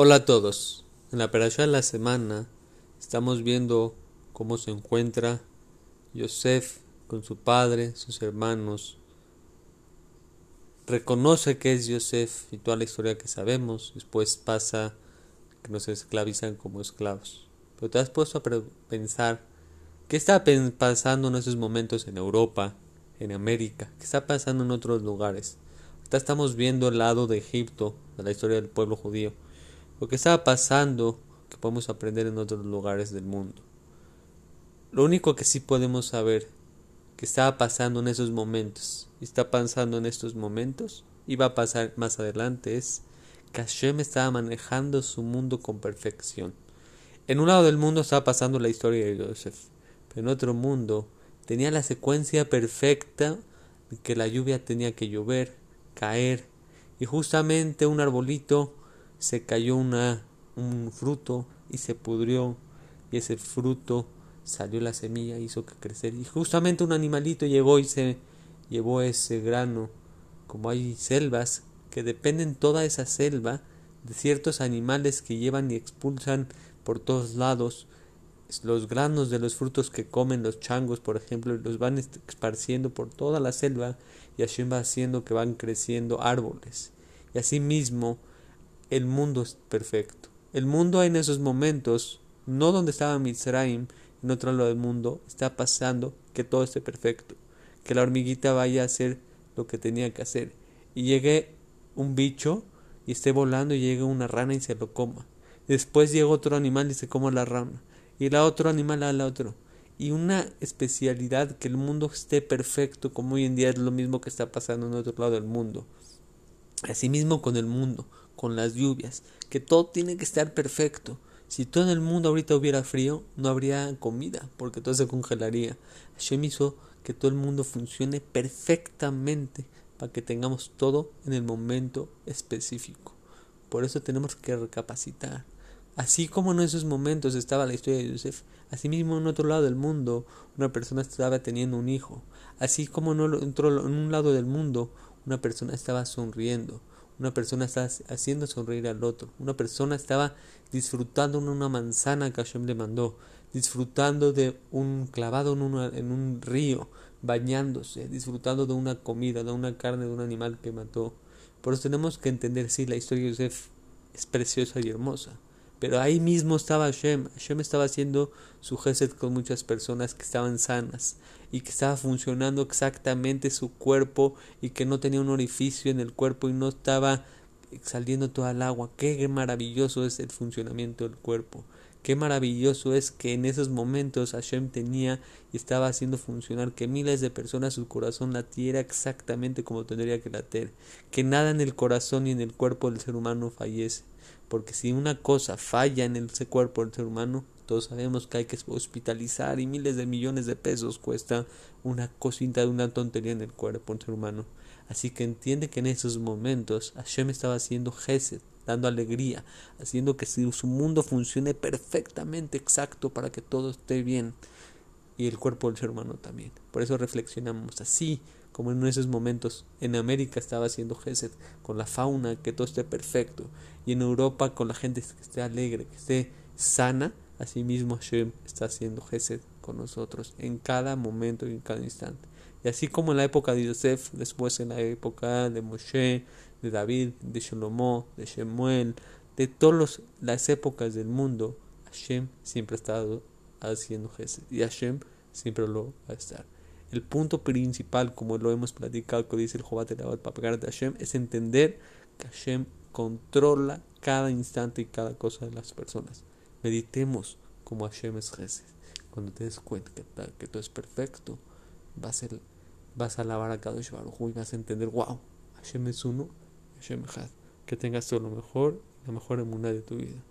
Hola a todos. En la parasha de la semana estamos viendo cómo se encuentra Yosef con su padre, sus hermanos. Reconoce que es Yosef y toda la historia que sabemos. Después pasa que nos esclavizan como esclavos. Pero te has puesto a pensar qué está pasando en esos momentos en Europa, en América, qué está pasando en otros lugares. Ahorita estamos viendo el lado de Egipto, de la historia del pueblo judío lo que estaba pasando que podemos aprender en otros lugares del mundo. Lo único que sí podemos saber que estaba pasando en esos momentos y está pasando en estos momentos y va a pasar más adelante es que Hashem estaba manejando su mundo con perfección. En un lado del mundo estaba pasando la historia de Joseph, pero en otro mundo tenía la secuencia perfecta de que la lluvia tenía que llover, caer y justamente un arbolito se cayó una, un fruto y se pudrió y ese fruto salió la semilla, hizo que crecer y justamente un animalito llegó y se llevó ese grano. Como hay selvas que dependen toda esa selva de ciertos animales que llevan y expulsan por todos lados los granos de los frutos que comen los changos, por ejemplo, y los van esparciendo por toda la selva y así va haciendo que van creciendo árboles. Y asimismo, el mundo es perfecto. El mundo en esos momentos, no donde estaba Mitzrayim, en otro lado del mundo, está pasando que todo esté perfecto, que la hormiguita vaya a hacer lo que tenía que hacer, y llegue un bicho y esté volando y llegue una rana y se lo coma. Después llega otro animal y se coma la rana, y el otro animal al otro. Y una especialidad que el mundo esté perfecto, como hoy en día es lo mismo que está pasando en otro lado del mundo. Asimismo con el mundo, con las lluvias, que todo tiene que estar perfecto. Si todo el mundo ahorita hubiera frío, no habría comida, porque todo se congelaría. Hashem hizo que todo el mundo funcione perfectamente para que tengamos todo en el momento específico. Por eso tenemos que recapacitar. Así como en esos momentos estaba la historia de Yosef, asimismo en otro lado del mundo una persona estaba teniendo un hijo, así como en, otro, en un lado del mundo una persona estaba sonriendo, una persona estaba haciendo sonreír al otro. Una persona estaba disfrutando de una manzana que Hashem le mandó. Disfrutando de un clavado en, en un río. Bañándose. Disfrutando de una comida, de una carne de un animal que mató. Por eso tenemos que entender, sí, la historia de Yosef es preciosa y hermosa. Pero ahí mismo estaba Hashem. Hashem estaba haciendo su gesed con muchas personas que estaban sanas y que estaba funcionando exactamente su cuerpo y que no tenía un orificio en el cuerpo y no estaba saliendo toda el agua. Qué maravilloso es el funcionamiento del cuerpo. Qué maravilloso es que en esos momentos Hashem tenía y estaba haciendo funcionar que miles de personas su corazón latiera exactamente como tendría que latir. Que nada en el corazón y en el cuerpo del ser humano fallece. Porque si una cosa falla en ese cuerpo del ser humano, todos sabemos que hay que hospitalizar y miles de millones de pesos cuesta una cosita de una tontería en el cuerpo del ser humano. Así que entiende que en esos momentos Hashem estaba haciendo gesed, dando alegría, haciendo que su mundo funcione perfectamente exacto para que todo esté bien y el cuerpo del ser humano también. Por eso reflexionamos así como en esos momentos en América estaba haciendo Gesed con la fauna, que todo esté perfecto, y en Europa con la gente que esté alegre, que esté sana, asimismo Hashem está haciendo Gesed con nosotros en cada momento y en cada instante. Y así como en la época de Yosef, después en la época de Moshe, de David, de Shlomo, de Shemuel, de todas las épocas del mundo, Hashem siempre ha estado haciendo Gesed y Hashem siempre lo va a estar. El punto principal, como lo hemos platicado, que dice el Jobat de Papagar de Hashem, es entender que Hashem controla cada instante y cada cosa de las personas. Meditemos como Hashem es Jesús. Cuando te des cuenta que, que todo es perfecto, vas a, vas a alabar a Kadosh Baruj y vas a entender, wow, Hashem es uno, Hashem es Que tengas todo lo mejor, la mejor emuná de tu vida.